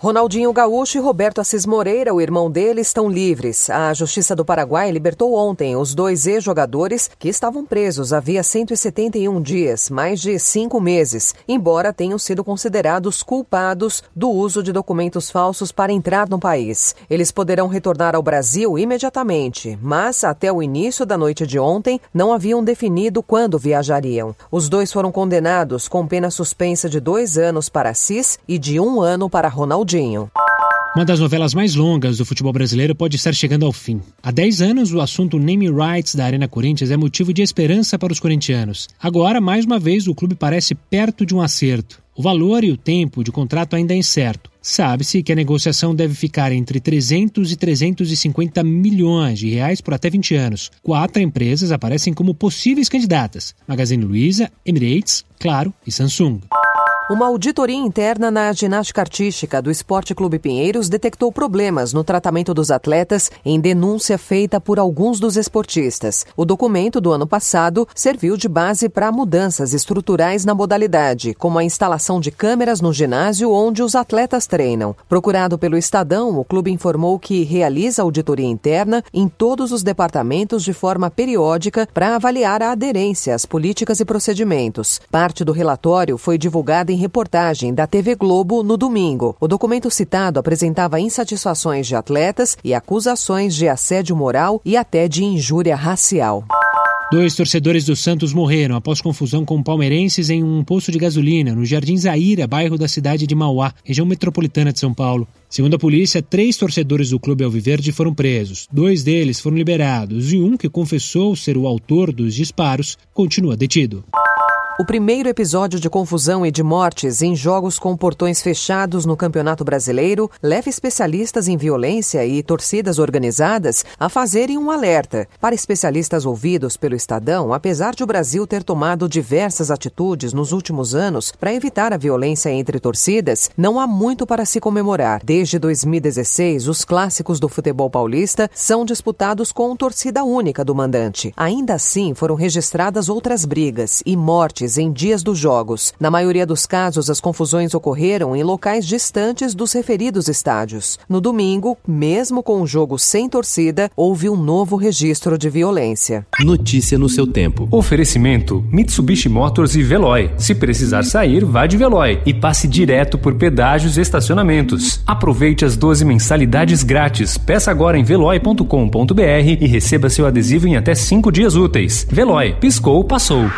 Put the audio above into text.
Ronaldinho Gaúcho e Roberto Assis Moreira, o irmão dele, estão livres. A Justiça do Paraguai libertou ontem os dois ex-jogadores que estavam presos havia 171 dias, mais de cinco meses, embora tenham sido considerados culpados do uso de documentos falsos para entrar no país. Eles poderão retornar ao Brasil imediatamente, mas até o início da noite de ontem não haviam definido quando viajariam. Os dois foram condenados com pena suspensa de dois anos para Assis e de um ano para Ronaldinho. Uma das novelas mais longas do futebol brasileiro pode estar chegando ao fim. Há 10 anos, o assunto name rights da Arena Corinthians é motivo de esperança para os corintianos. Agora, mais uma vez, o clube parece perto de um acerto. O valor e o tempo de contrato ainda é incerto. Sabe-se que a negociação deve ficar entre 300 e 350 milhões de reais por até 20 anos. Quatro empresas aparecem como possíveis candidatas: Magazine Luiza, Emirates, Claro e Samsung. Uma auditoria interna na ginástica artística do Esporte Clube Pinheiros detectou problemas no tratamento dos atletas em denúncia feita por alguns dos esportistas. O documento do ano passado serviu de base para mudanças estruturais na modalidade, como a instalação de câmeras no ginásio onde os atletas treinam. Procurado pelo Estadão, o clube informou que realiza auditoria interna em todos os departamentos de forma periódica para avaliar a aderência às políticas e procedimentos. Parte do relatório foi divulgada em reportagem da TV Globo no domingo. O documento citado apresentava insatisfações de atletas e acusações de assédio moral e até de injúria racial. Dois torcedores do Santos morreram após confusão com palmeirenses em um posto de gasolina no Jardim Zaira, bairro da cidade de Mauá, região metropolitana de São Paulo. Segundo a polícia, três torcedores do clube Alviverde foram presos. Dois deles foram liberados e um que confessou ser o autor dos disparos continua detido. O primeiro episódio de confusão e de mortes em jogos com portões fechados no Campeonato Brasileiro leva especialistas em violência e torcidas organizadas a fazerem um alerta. Para especialistas ouvidos pelo Estadão, apesar de o Brasil ter tomado diversas atitudes nos últimos anos para evitar a violência entre torcidas, não há muito para se comemorar. Desde 2016, os clássicos do futebol paulista são disputados com torcida única do mandante. Ainda assim, foram registradas outras brigas e mortes em dias dos jogos. Na maioria dos casos, as confusões ocorreram em locais distantes dos referidos estádios. No domingo, mesmo com o jogo sem torcida, houve um novo registro de violência. Notícia no seu tempo. Oferecimento: Mitsubishi Motors e Veloy. Se precisar sair, vá de Veloy e passe direto por pedágios e estacionamentos. Aproveite as 12 mensalidades grátis. Peça agora em veloy.com.br e receba seu adesivo em até 5 dias úteis. Veloy, piscou, passou.